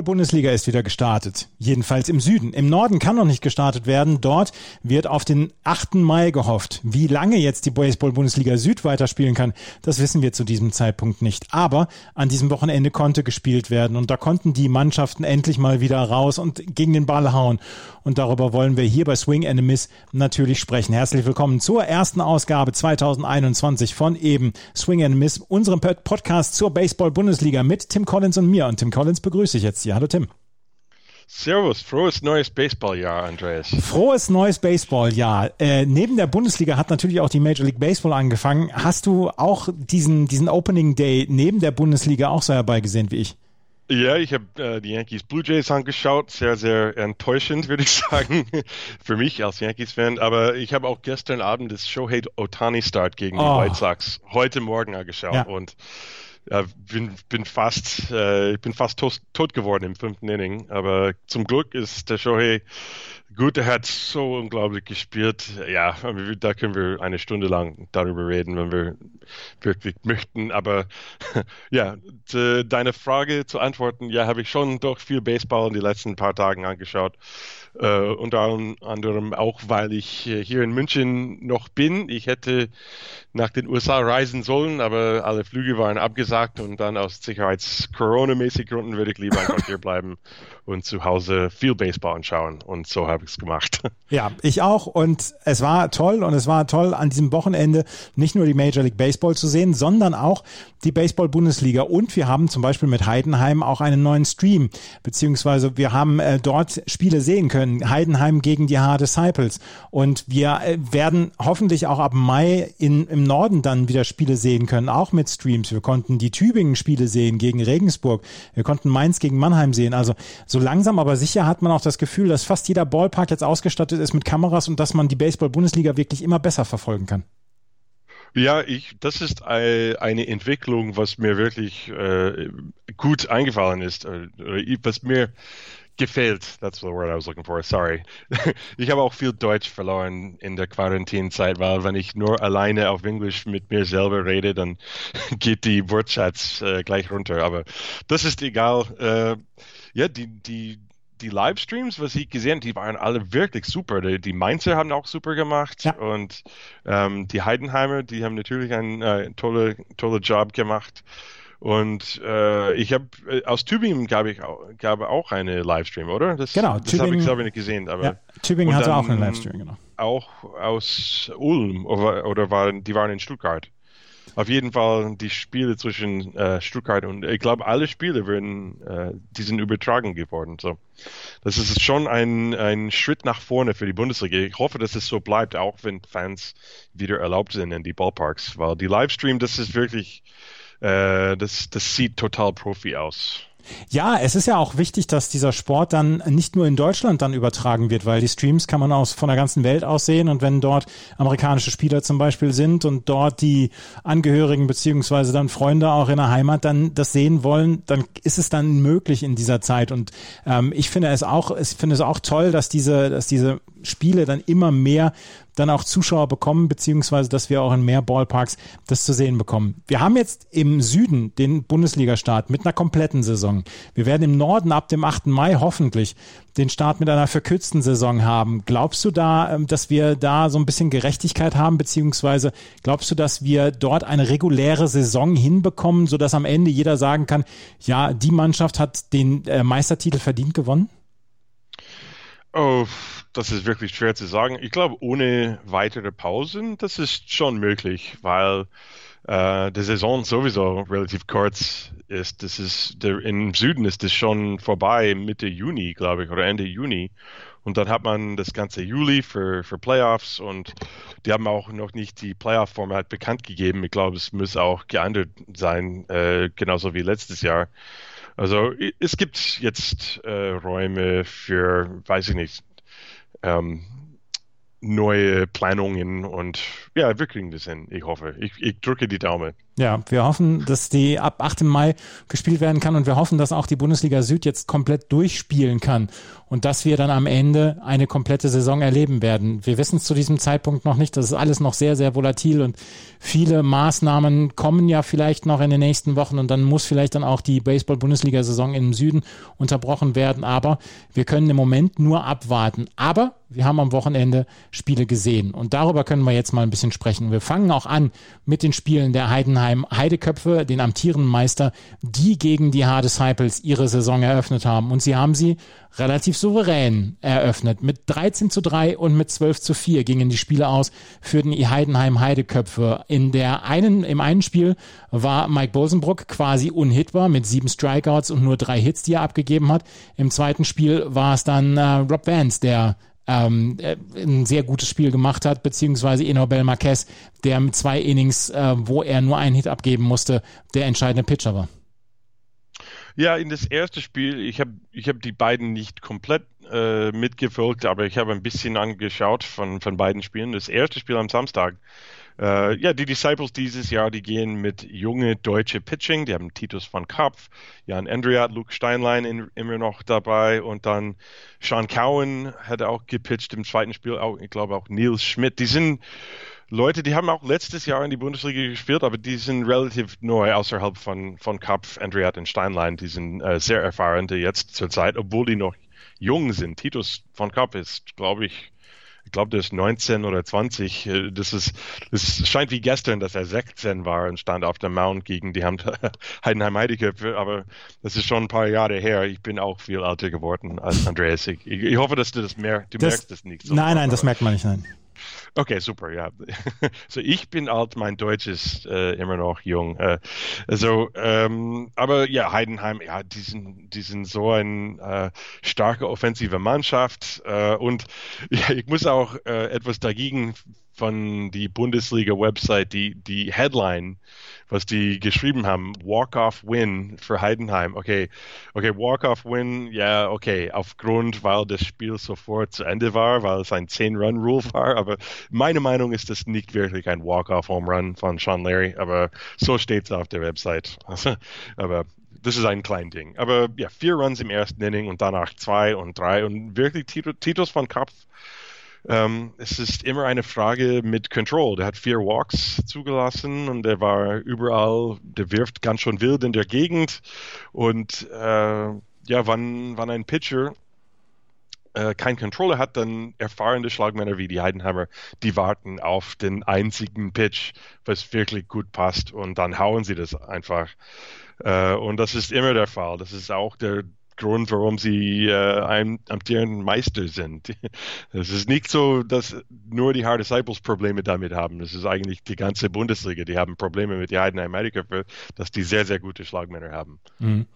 Bundesliga ist wieder gestartet. Jedenfalls im Süden. Im Norden kann noch nicht gestartet werden. Dort wird auf den 8. Mai gehofft. Wie lange jetzt die Baseball-Bundesliga Süd weiterspielen kann, das wissen wir zu diesem Zeitpunkt nicht. Aber an diesem Wochenende konnte gespielt werden und da konnten die Mannschaften endlich mal wieder raus und gegen den Ball hauen. Und darüber wollen wir hier bei Swing Miss natürlich sprechen. Herzlich willkommen zur ersten Ausgabe 2021 von eben Swing Miss, unserem Podcast zur Baseball-Bundesliga mit Tim Collins und mir. Und Tim Collins begrüße ich jetzt hier. Hallo Tim. Servus, frohes neues Baseballjahr, Andreas. Frohes neues Baseballjahr. Äh, neben der Bundesliga hat natürlich auch die Major League Baseball angefangen. Hast du auch diesen, diesen Opening Day neben der Bundesliga auch so herbeigesehen wie ich? Ja, ich habe äh, die Yankees Blue Jays angeschaut. Sehr, sehr enttäuschend, würde ich sagen, für mich als Yankees-Fan. Aber ich habe auch gestern Abend das Shohei Otani-Start gegen oh. die White Sox heute Morgen angeschaut. Ja. Und ja, bin, bin fast, äh, ich bin fast tot, tot geworden im fünften Inning. Aber zum Glück ist der Shohei gut. Er hat so unglaublich gespielt. Ja, da können wir eine Stunde lang darüber reden, wenn wir wirklich möchten. Aber ja, deine Frage zu antworten, ja, habe ich schon doch viel Baseball in den letzten paar Tagen angeschaut. Äh, unter anderem auch, weil ich hier in München noch bin. Ich hätte nach den USA reisen sollen, aber alle Flüge waren abgesagt und dann aus Sicherheits-Corona-mäßig Gründen würde ich lieber einfach hier bleiben und zu Hause viel Baseball anschauen. Und so habe ich es gemacht. Ja, ich auch. Und es war toll und es war toll, an diesem Wochenende nicht nur die Major League Baseball zu sehen, sondern auch die Baseball-Bundesliga. Und wir haben zum Beispiel mit Heidenheim auch einen neuen Stream, beziehungsweise wir haben äh, dort Spiele sehen können. Heidenheim gegen die Hard Disciples. Und wir äh, werden hoffentlich auch ab Mai in, im Norden dann wieder Spiele sehen können, auch mit Streams. Wir konnten die Tübingen-Spiele sehen gegen Regensburg. Wir konnten Mainz gegen Mannheim sehen. Also so langsam aber sicher hat man auch das Gefühl, dass fast jeder Ballpark jetzt ausgestattet ist mit Kameras und dass man die Baseball-Bundesliga wirklich immer besser verfolgen kann. Ja, ich, das ist eine Entwicklung, was mir wirklich äh, gut eingefallen ist, äh, was mir gefällt. That's the word I was looking for. Sorry. Ich habe auch viel Deutsch verloren in der Quarantänezeit, weil wenn ich nur alleine auf Englisch mit mir selber rede, dann geht die Wortschatz äh, gleich runter. Aber das ist egal. Äh, ja, die, die, die Livestreams, was ich gesehen habe, die waren alle wirklich super. Die, die Mainzer haben auch super gemacht ja. und ähm, die Heidenheimer, die haben natürlich einen äh, tolle, tolle Job gemacht. Und äh, ich habe äh, aus Tübingen gab ich auch, gab auch eine Livestream, oder? Das, genau, das habe ich selber nicht gesehen. Aber ja, Tübingen hatte auch einen Livestream, genau. Auch aus Ulm oder, oder waren die waren in Stuttgart. Auf jeden Fall die Spiele zwischen äh, Stuttgart und ich glaube alle Spiele werden äh, die sind übertragen geworden. So, das ist schon ein, ein Schritt nach vorne für die Bundesliga. Ich hoffe, dass es so bleibt, auch wenn Fans wieder erlaubt sind in die Ballparks, weil die Livestream, das ist wirklich, äh, das, das sieht total Profi aus. Ja, es ist ja auch wichtig, dass dieser Sport dann nicht nur in Deutschland dann übertragen wird, weil die Streams kann man aus von der ganzen Welt aus sehen. Und wenn dort amerikanische Spieler zum Beispiel sind und dort die Angehörigen beziehungsweise dann Freunde auch in der Heimat dann das sehen wollen, dann ist es dann möglich in dieser Zeit. Und ähm, ich finde es auch, ich finde es auch toll, dass diese, dass diese Spiele dann immer mehr dann auch Zuschauer bekommen, beziehungsweise dass wir auch in mehr Ballparks das zu sehen bekommen. Wir haben jetzt im Süden den Bundesliga-Start mit einer kompletten Saison. Wir werden im Norden ab dem 8. Mai hoffentlich den Start mit einer verkürzten Saison haben. Glaubst du da, ähm, dass wir da so ein bisschen Gerechtigkeit haben, beziehungsweise glaubst du, dass wir dort eine reguläre Saison hinbekommen, sodass am Ende jeder sagen kann, ja, die Mannschaft hat den äh, Meistertitel verdient gewonnen? Oh, das ist wirklich schwer zu sagen. Ich glaube, ohne weitere Pausen, das ist schon möglich, weil äh, die Saison sowieso relativ kurz ist. Das ist der, im Süden ist es schon vorbei, Mitte Juni, glaube ich, oder Ende Juni. Und dann hat man das ganze Juli für, für Playoffs und die haben auch noch nicht die Playoff-Format bekannt gegeben. Ich glaube, es muss auch geändert sein, äh, genauso wie letztes Jahr. Also es gibt jetzt äh, Räume für, weiß ich nicht, ähm, neue Planungen und ja, wir kriegen das hin, ich hoffe. Ich, ich drücke die Daumen. Ja, wir hoffen, dass die ab 8. Mai gespielt werden kann und wir hoffen, dass auch die Bundesliga Süd jetzt komplett durchspielen kann und dass wir dann am Ende eine komplette Saison erleben werden. Wir wissen es zu diesem Zeitpunkt noch nicht. Das ist alles noch sehr, sehr volatil und viele Maßnahmen kommen ja vielleicht noch in den nächsten Wochen und dann muss vielleicht dann auch die Baseball-Bundesliga-Saison im Süden unterbrochen werden. Aber wir können im Moment nur abwarten. Aber wir haben am Wochenende Spiele gesehen und darüber können wir jetzt mal ein bisschen sprechen. Wir fangen auch an mit den Spielen der Heidenheim Heideköpfe, den amtierenden Meister, die gegen die Hard Disciples ihre Saison eröffnet haben. Und sie haben sie relativ souverän eröffnet. Mit 13 zu 3 und mit 12 zu 4 gingen die Spiele aus für den Heidenheim Heideköpfe. In der einen, im einen Spiel war Mike Bosenbrock quasi unhitbar mit sieben Strikeouts und nur drei Hits, die er abgegeben hat. Im zweiten Spiel war es dann äh, Rob Vance, der ähm, äh, ein sehr gutes Spiel gemacht hat, beziehungsweise Enobel Marquez, der mit zwei Innings, äh, wo er nur einen Hit abgeben musste, der entscheidende Pitcher war. Ja, in das erste Spiel, ich habe ich hab die beiden nicht komplett äh, mitgefolgt, aber ich habe ein bisschen angeschaut von, von beiden Spielen. Das erste Spiel am Samstag. Äh, ja, die Disciples dieses Jahr, die gehen mit junge deutsche Pitching. Die haben Titus von Kopf, Jan Andriat, Luke Steinlein in, immer noch dabei und dann Sean Cowan hat auch gepitcht im zweiten Spiel, auch, ich glaube auch Nils Schmidt. Die sind Leute, die haben auch letztes Jahr in die Bundesliga gespielt, aber die sind relativ neu außerhalb von, von Kapf, Andreat und Steinlein. Die sind äh, sehr erfahren jetzt zur Zeit, obwohl die noch jung sind. Titus von Kapf ist, glaube ich glaube, der ist 19 oder 20. Äh, das ist, es scheint wie gestern, dass er 16 war und stand auf dem Mount gegen die Heidenheim Heideköpfe, aber das ist schon ein paar Jahre her. Ich bin auch viel älter geworden als Andreas. Ich, ich hoffe, dass du das merkst. Du das, merkst das nicht so. Nein, nein, das merkt man nicht, nein. Okay, super, ja. So, ich bin alt, mein Deutsch ist äh, immer noch jung. Äh, also, ähm, aber ja, Heidenheim, ja, die sind, die sind so eine äh, starke offensive Mannschaft äh, und ja, ich muss auch äh, etwas dagegen von die Bundesliga-Website, die, die Headline, was die geschrieben haben, Walk-off-Win für Heidenheim. Okay, okay, Walk-off-Win, ja, okay, aufgrund, weil das Spiel sofort zu Ende war, weil es ein 10-Run-Rule war, aber meine Meinung ist das nicht wirklich ein Walk-off-Home-Run von Sean Larry, aber so steht es auf der Website. aber das ist ein kleines Ding. Aber ja, vier Runs im ersten Inning und danach zwei und drei und wirklich Titus von Kopf ähm, es ist immer eine Frage mit Control. Der hat vier Walks zugelassen und der war überall, der wirft ganz schön wild in der Gegend. Und äh, ja, wann, wann ein Pitcher äh, kein Controller hat, dann erfahrene Schlagmänner wie die Heidenheimer, die warten auf den einzigen Pitch, was wirklich gut passt und dann hauen sie das einfach. Äh, und das ist immer der Fall. Das ist auch der, Grund, warum sie äh, ein amtierenden Meister sind. Es ist nicht so, dass nur die Hard Disciples Probleme damit haben. Es ist eigentlich die ganze Bundesliga, die haben Probleme mit den Heidenheim Amerika, dass die sehr, sehr gute Schlagmänner haben. Mhm.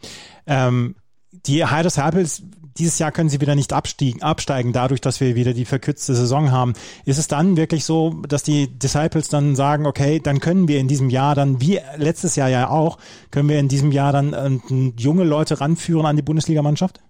Ähm, die Heidelberg Herpels, dieses Jahr können sie wieder nicht abstiegen, absteigen, dadurch, dass wir wieder die verkürzte Saison haben. Ist es dann wirklich so, dass die Disciples dann sagen, okay, dann können wir in diesem Jahr dann, wie letztes Jahr ja auch, können wir in diesem Jahr dann äh, junge Leute ranführen an die Bundesligamannschaft?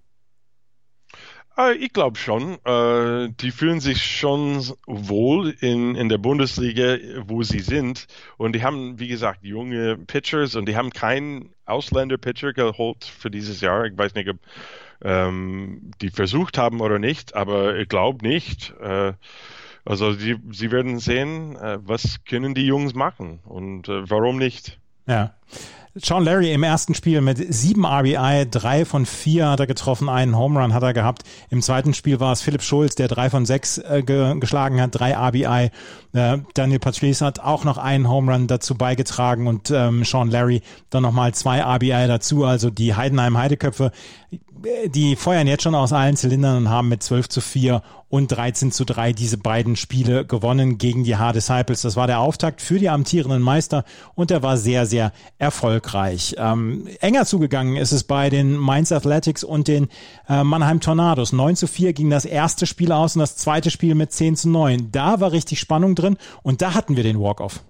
Ich glaube schon. Äh, die fühlen sich schon wohl in, in der Bundesliga, wo sie sind. Und die haben, wie gesagt, junge Pitchers und die haben keinen Ausländer-Pitcher geholt für dieses Jahr. Ich weiß nicht, ob ähm, die versucht haben oder nicht, aber ich glaube nicht. Äh, also die, sie werden sehen, äh, was können die Jungs machen und äh, warum nicht. Ja. Sean Larry im ersten Spiel mit sieben RBI, drei von vier hat er getroffen, einen Home Run hat er gehabt. Im zweiten Spiel war es Philipp Schulz, der drei von sechs äh, ge geschlagen hat, drei RBI. Äh, Daniel Patrice hat auch noch einen Home Run dazu beigetragen und ähm, Sean Larry dann nochmal zwei RBI dazu. Also die Heidenheim Heideköpfe die feuern jetzt schon aus allen Zylindern und haben mit 12 zu 4 und 13 zu 3 diese beiden Spiele gewonnen gegen die Hard Disciples. Das war der Auftakt für die amtierenden Meister und der war sehr, sehr erfolgreich. Ähm, enger zugegangen ist es bei den Mainz Athletics und den äh, Mannheim Tornados. 9 zu 4 ging das erste Spiel aus und das zweite Spiel mit 10 zu 9. Da war richtig Spannung drin und da hatten wir den Walk-Off.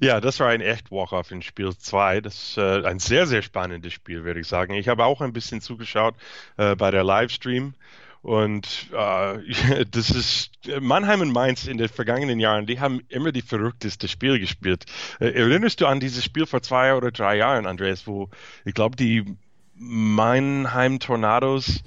Ja, das war ein echt Walk-off in Spiel 2. Das ist äh, ein sehr, sehr spannendes Spiel, würde ich sagen. Ich habe auch ein bisschen zugeschaut äh, bei der Livestream Und äh, das ist Mannheim und Mainz in den vergangenen Jahren, die haben immer die verrückteste Spiel gespielt. Äh, erinnerst du an dieses Spiel vor zwei oder drei Jahren, Andreas, wo ich glaube, die Mannheim Tornados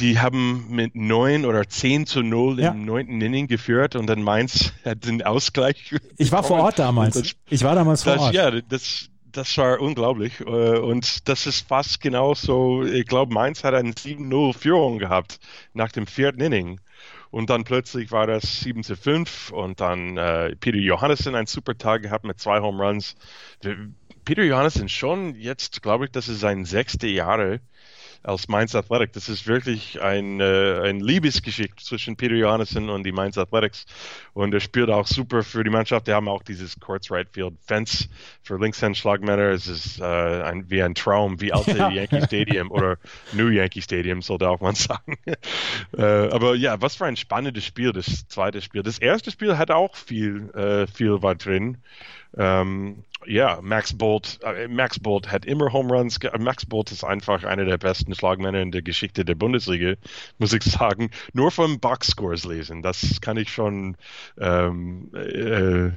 die haben mit 9 oder 10 zu 0 ja. im neunten Inning geführt und dann Mainz hat den Ausgleich. Ich war vor Ort damals. Das, ich war damals vor das, Ort. Ja, das, das war unglaublich. Äh, und das ist fast genauso. Ich glaube, Mainz hat eine 7-0 Führung gehabt nach dem vierten Inning. Und dann plötzlich war das 7 zu 5 und dann äh, Peter Johannessen einen super Tag gehabt mit zwei Home Runs. Peter Johannessen schon jetzt, glaube ich, das ist sein sechste Jahre als Mainz Athletic. Das ist wirklich ein, äh, ein Liebesgeschichte zwischen Peter Johannessen und die Mainz Athletics. Und er spielt auch super für die Mannschaft. Die haben auch dieses Courts Right Field Fence für Linkshand-Schlagmänner. Es ist äh, ein, wie ein Traum, wie alte ja. Yankee Stadium oder New Yankee Stadium, sollte auch man sagen. äh, aber ja, was für ein spannendes Spiel, das zweite Spiel. Das erste Spiel hat auch viel, äh, viel war drin. Ähm, ja, Max Bolt, äh, Max Bolt hat immer Home Runs. Max Bolt ist einfach einer der besten Schlagmänner in der Geschichte der Bundesliga, muss ich sagen. Nur vom Boxscores lesen, das kann ich schon, ähm, äh,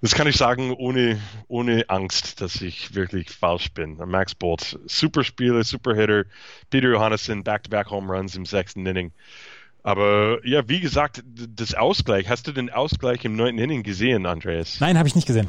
das kann ich sagen ohne, ohne Angst, dass ich wirklich falsch bin. Max Bolt, super Spieler, super Hitter. Peter Johannessen, Back-to-Back Home Runs im sechsten Inning. Aber ja, wie gesagt, das Ausgleich, hast du den Ausgleich im neunten Inning gesehen, Andreas? Nein, habe ich nicht gesehen.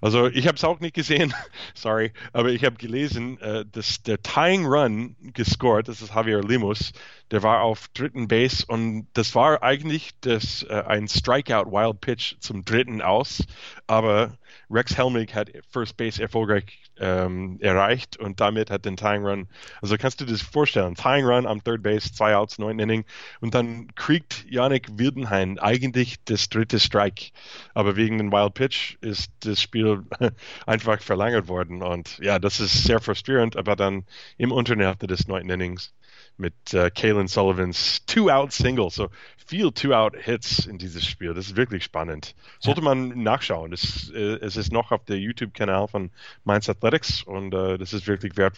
Also ich habe es auch nicht gesehen, sorry, aber ich habe gelesen, äh, dass der Tying Run gescored, das ist Javier Limos, der war auf dritten Base und das war eigentlich das, äh, ein Strikeout Wild Pitch zum dritten aus, aber Rex Helmig hat First Base erfolgreich ähm, erreicht und damit hat den Tying Run, also kannst du dir das vorstellen, Tying Run am Third Base, zwei Outs, neun Inning und dann kriegt Yannick Wildenhain eigentlich das dritte Strike, aber wegen dem Wild Pitch ist das Spiel einfach verlängert worden und ja, das ist sehr frustrierend, aber dann im Unterhälfte des neunten Innings mit äh, Kalen Sullivans Two-Out-Single. So viel Two-Out-Hits in dieses Spiel. Das ist wirklich spannend. Sollte ja. man nachschauen. Das, äh, es ist noch auf der YouTube-Kanal von Mainz Athletics und äh, das ist wirklich wert.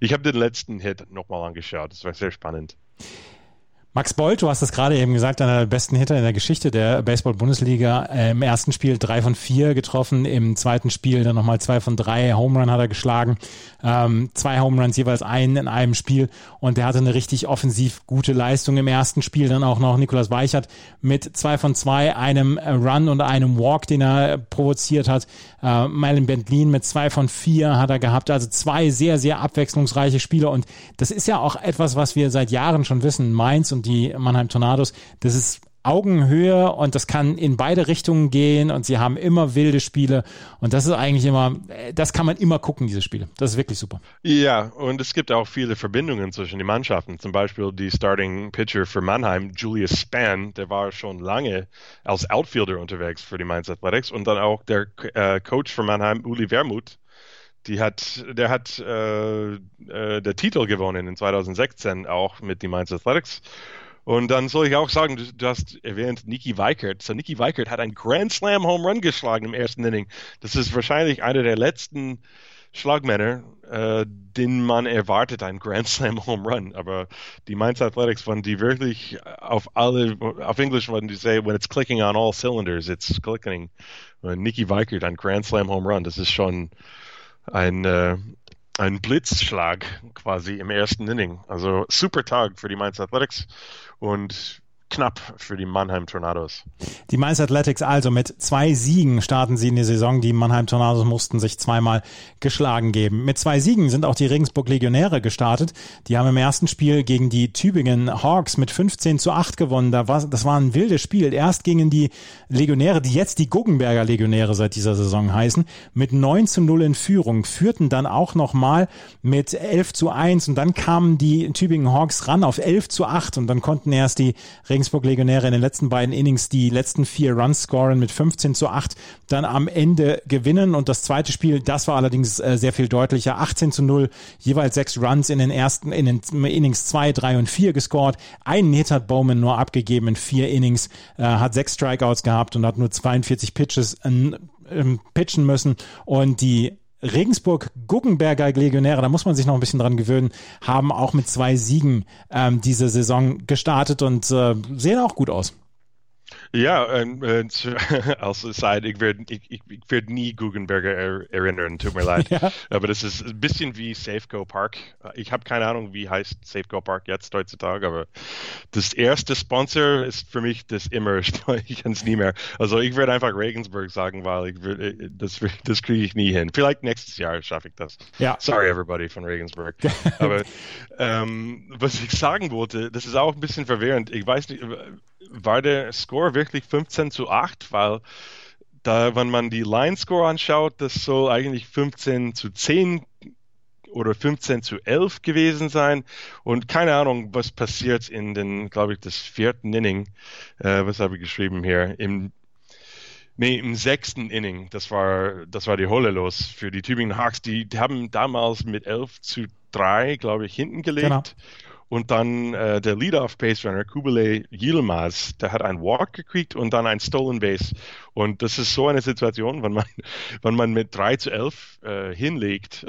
Ich habe den letzten Hit nochmal angeschaut. Das war sehr spannend. Max Bolt, du hast es gerade eben gesagt, einer der besten Hitter in der Geschichte der Baseball-Bundesliga. Im ersten Spiel drei von vier getroffen, im zweiten Spiel dann nochmal zwei von drei. Home Run hat er geschlagen, ähm, zwei Home Runs jeweils einen in einem Spiel und er hatte eine richtig offensiv gute Leistung im ersten Spiel. Dann auch noch Nikolas Weichert mit zwei von zwei, einem Run und einem Walk, den er provoziert hat. Äh, Mylan Bentlin mit zwei von vier hat er gehabt. Also zwei sehr, sehr abwechslungsreiche Spiele und das ist ja auch etwas, was wir seit Jahren schon wissen. Mainz und die Mannheim Tornados, das ist Augenhöhe und das kann in beide Richtungen gehen und sie haben immer wilde Spiele und das ist eigentlich immer, das kann man immer gucken, diese Spiele. Das ist wirklich super. Ja, und es gibt auch viele Verbindungen zwischen den Mannschaften. Zum Beispiel die Starting Pitcher für Mannheim, Julius Spann, der war schon lange als Outfielder unterwegs für die Mainz Athletics und dann auch der äh, Coach für Mannheim, Uli Wermuth, die hat, der hat äh, äh, der Titel gewonnen in 2016 auch mit den Mainz Athletics. Und dann soll ich auch sagen, du, du hast erwähnt Niki Weikert. So Niki Weikert hat einen Grand Slam Home Run geschlagen im ersten Inning. Das ist wahrscheinlich einer der letzten Schlagmänner, äh, den man erwartet, ein Grand Slam Home Run. Aber die Mainz Athletics waren die wirklich auf alle, auf Englisch würden die say, when it's clicking on all cylinders, it's clicking. Und Niki Weikert, ein Grand Slam Home Run, das ist schon ein, äh, ein Blitzschlag quasi im ersten Inning. Also super Tag für die Mainz Athletics und knapp für die Mannheim Tornados. Die Mainz Athletics also mit zwei Siegen starten sie in die Saison. Die Mannheim Tornados mussten sich zweimal geschlagen geben. Mit zwei Siegen sind auch die Regensburg Legionäre gestartet. Die haben im ersten Spiel gegen die Tübingen Hawks mit 15 zu 8 gewonnen. Das war ein wildes Spiel. Erst gingen die Legionäre, die jetzt die Guggenberger Legionäre seit dieser Saison heißen, mit 9 zu 0 in Führung, führten dann auch nochmal mit 11 zu 1 und dann kamen die Tübingen Hawks ran auf 11 zu 8 und dann konnten erst die Regensburg Regensburg Legionäre in den letzten beiden Innings die letzten vier Runs scoren mit 15 zu 8 dann am Ende gewinnen. Und das zweite Spiel, das war allerdings äh, sehr viel deutlicher. 18 zu 0, jeweils sechs Runs in den ersten, in den Innings 2, 3 und 4 gescored. Einen Hit hat Bowman nur abgegeben in vier Innings, äh, hat sechs Strikeouts gehabt und hat nur 42 Pitches äh, pitchen müssen. Und die Regensburg Guggenberger Legionäre, da muss man sich noch ein bisschen dran gewöhnen, haben auch mit zwei Siegen ähm, diese Saison gestartet und äh, sehen auch gut aus. Ja, und, äh, als Side, ich werde ich, ich, ich werd nie Guggenberger er, erinnern, tut mir leid. Ja. Aber das ist ein bisschen wie Safeco Park. Ich habe keine Ahnung, wie heißt Safeco Park jetzt heutzutage, aber das erste Sponsor ist für mich das immer, ich kann es nie mehr. Also ich werde einfach Regensburg sagen, weil ich will, äh, das, das kriege ich nie hin. Vielleicht nächstes Jahr schaffe ich das. Ja. Sorry everybody von Regensburg. aber ähm, was ich sagen wollte, das ist auch ein bisschen verwirrend. Ich weiß nicht, war der Score wirklich 15 zu 8, weil da, wenn man die Line-Score anschaut, das soll eigentlich 15 zu 10 oder 15 zu 11 gewesen sein. Und keine Ahnung, was passiert in den, glaube ich, das vierten Inning. Äh, was habe ich geschrieben hier? Im, nee, im sechsten Inning. Das war, das war die Holle los für die Tübingen Hawks. Die, haben damals mit 11 zu 3, glaube ich, hinten gelegt. Genau. Und dann äh, der Lead-Off Base Runner, Kubele Yilmaz, der hat einen Walk gekriegt und dann ein Stolen Base. Und das ist so eine Situation, wenn man, wenn man mit 3 zu 11 äh, hinlegt,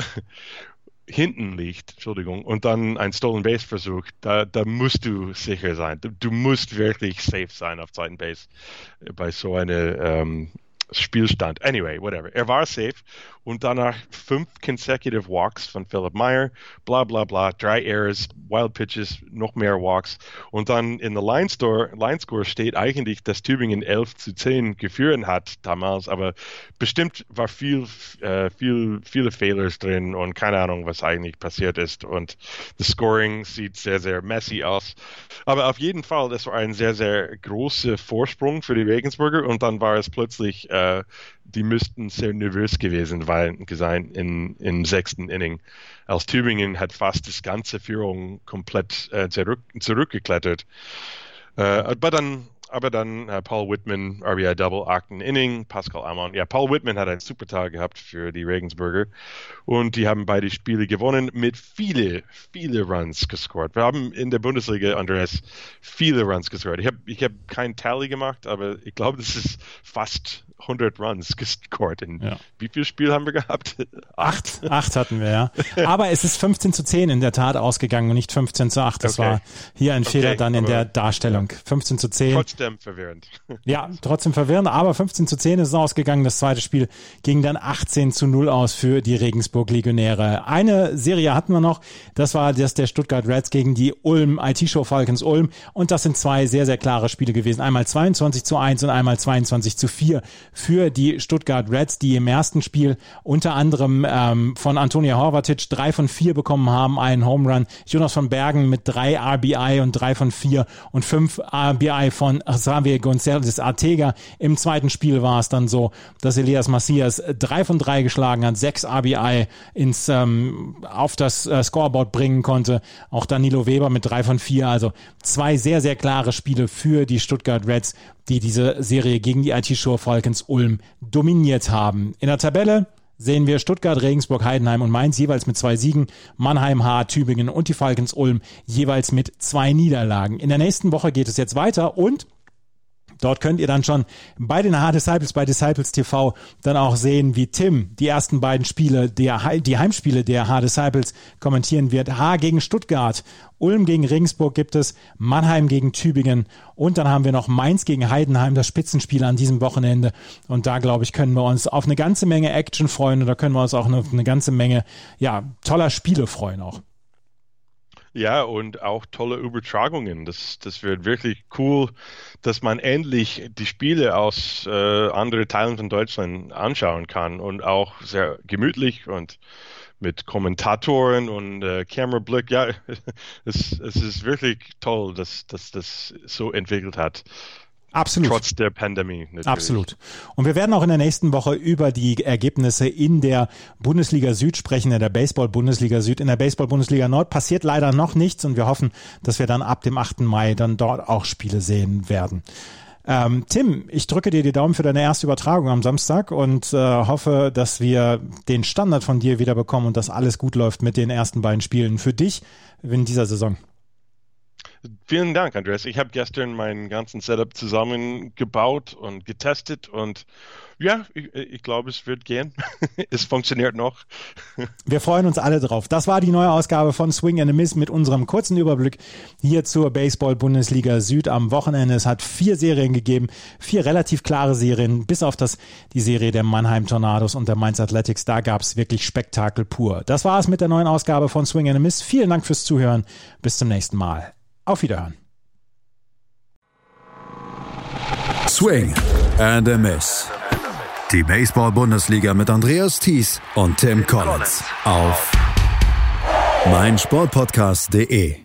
hinten liegt, Entschuldigung, und dann ein Stolen Base versucht, da, da musst du sicher sein. Du, du musst wirklich safe sein auf zweiten Base bei so einer ähm, Spielstand. Anyway, whatever. Er war safe und danach fünf consecutive Walks von Philip Meyer, bla bla bla, drei Errors, Wild Pitches, noch mehr Walks. Und dann in der Line, Store, Line Score steht eigentlich, dass Tübingen 11 zu 10 geführt hat damals, aber bestimmt war viel, äh, viel, viele Fehler drin und keine Ahnung, was eigentlich passiert ist. Und das Scoring sieht sehr, sehr messy aus. Aber auf jeden Fall, das war ein sehr, sehr großer Vorsprung für die Regensburger und dann war es plötzlich äh, die müssten sehr nervös gewesen sein in, im sechsten Inning. Als Tübingen hat fast das ganze Führung komplett äh, zurück, zurückgeklettert. Äh, aber dann aber dann äh, Paul Whitman, RBI Double, achten Inning, Pascal Amon. Ja, Paul Whitman hat einen super Tag gehabt für die Regensburger und die haben beide Spiele gewonnen mit viele, viele Runs gescored. Wir haben in der Bundesliga, Andreas, viele Runs gescored. Ich habe ich hab keinen Tally gemacht, aber ich glaube, das ist fast 100 Runs gescored. In ja. Wie viel Spiel haben wir gehabt? Acht. Acht hatten wir, ja. Aber es ist 15 zu 10 in der Tat ausgegangen und nicht 15 zu 8. Das okay. war hier ein Fehler okay, dann in der Darstellung. 15 zu 10. Trotzdem verwirrend. Ja, trotzdem verwirrend, aber 15 zu 10 ist es ausgegangen. Das zweite Spiel ging dann 18 zu 0 aus für die Regensburg Legionäre. Eine Serie hatten wir noch. Das war das der Stuttgart Reds gegen die Ulm IT-Show Falcons Ulm. Und das sind zwei sehr, sehr klare Spiele gewesen. Einmal 22 zu 1 und einmal 22 zu 4 für die Stuttgart Reds, die im ersten Spiel unter anderem ähm, von Antonia Horvatic drei von vier bekommen haben, einen Home Run. Jonas von Bergen mit drei RBI und drei von vier und fünf RBI von Xavier González Artega. Im zweiten Spiel war es dann so, dass Elias Macias drei von drei geschlagen hat, sechs RBI ins ähm, auf das äh, Scoreboard bringen konnte. Auch Danilo Weber mit drei von vier. Also zwei sehr, sehr klare Spiele für die Stuttgart Reds, die diese Serie gegen die IT-Show Falcons Ulm dominiert haben. In der Tabelle sehen wir Stuttgart, Regensburg, Heidenheim und Mainz jeweils mit zwei Siegen, Mannheim, Haar, Tübingen und die Falcons Ulm jeweils mit zwei Niederlagen. In der nächsten Woche geht es jetzt weiter und Dort könnt ihr dann schon bei den H-Disciples, bei Disciples TV dann auch sehen, wie Tim die ersten beiden Spiele, der, die Heimspiele der H-Disciples kommentieren wird. H gegen Stuttgart, Ulm gegen Regensburg gibt es, Mannheim gegen Tübingen und dann haben wir noch Mainz gegen Heidenheim, das Spitzenspiel an diesem Wochenende. Und da, glaube ich, können wir uns auf eine ganze Menge Action freuen und da können wir uns auch auf eine ganze Menge, ja, toller Spiele freuen auch. Ja, und auch tolle Übertragungen. Das, das wird wirklich cool, dass man endlich die Spiele aus äh, anderen Teilen von Deutschland anschauen kann und auch sehr gemütlich und mit Kommentatoren und äh, Kamerablick. Ja, es, es ist wirklich toll, dass, dass das so entwickelt hat. Absolut. Trotz der Pandemie. Natürlich. Absolut. Und wir werden auch in der nächsten Woche über die Ergebnisse in der Bundesliga Süd sprechen, in der Baseball-Bundesliga Süd. In der Baseball-Bundesliga Nord passiert leider noch nichts und wir hoffen, dass wir dann ab dem 8. Mai dann dort auch Spiele sehen werden. Ähm, Tim, ich drücke dir die Daumen für deine erste Übertragung am Samstag und äh, hoffe, dass wir den Standard von dir wieder bekommen und dass alles gut läuft mit den ersten beiden Spielen für dich in dieser Saison. Vielen Dank, Andreas. Ich habe gestern meinen ganzen Setup zusammengebaut und getestet und ja, ich, ich glaube, es wird gehen. es funktioniert noch. Wir freuen uns alle drauf. Das war die neue Ausgabe von Swing and a Miss mit unserem kurzen Überblick hier zur Baseball-Bundesliga Süd am Wochenende. Es hat vier Serien gegeben, vier relativ klare Serien, bis auf das, die Serie der Mannheim Tornados und der Mainz Athletics. Da gab es wirklich Spektakel pur. Das war es mit der neuen Ausgabe von Swing and a Miss. Vielen Dank fürs Zuhören. Bis zum nächsten Mal. Auf Wiederhören. Swing and a Miss. Die Baseball-Bundesliga mit Andreas Thies und Tim Collins auf meinsportpodcast.de.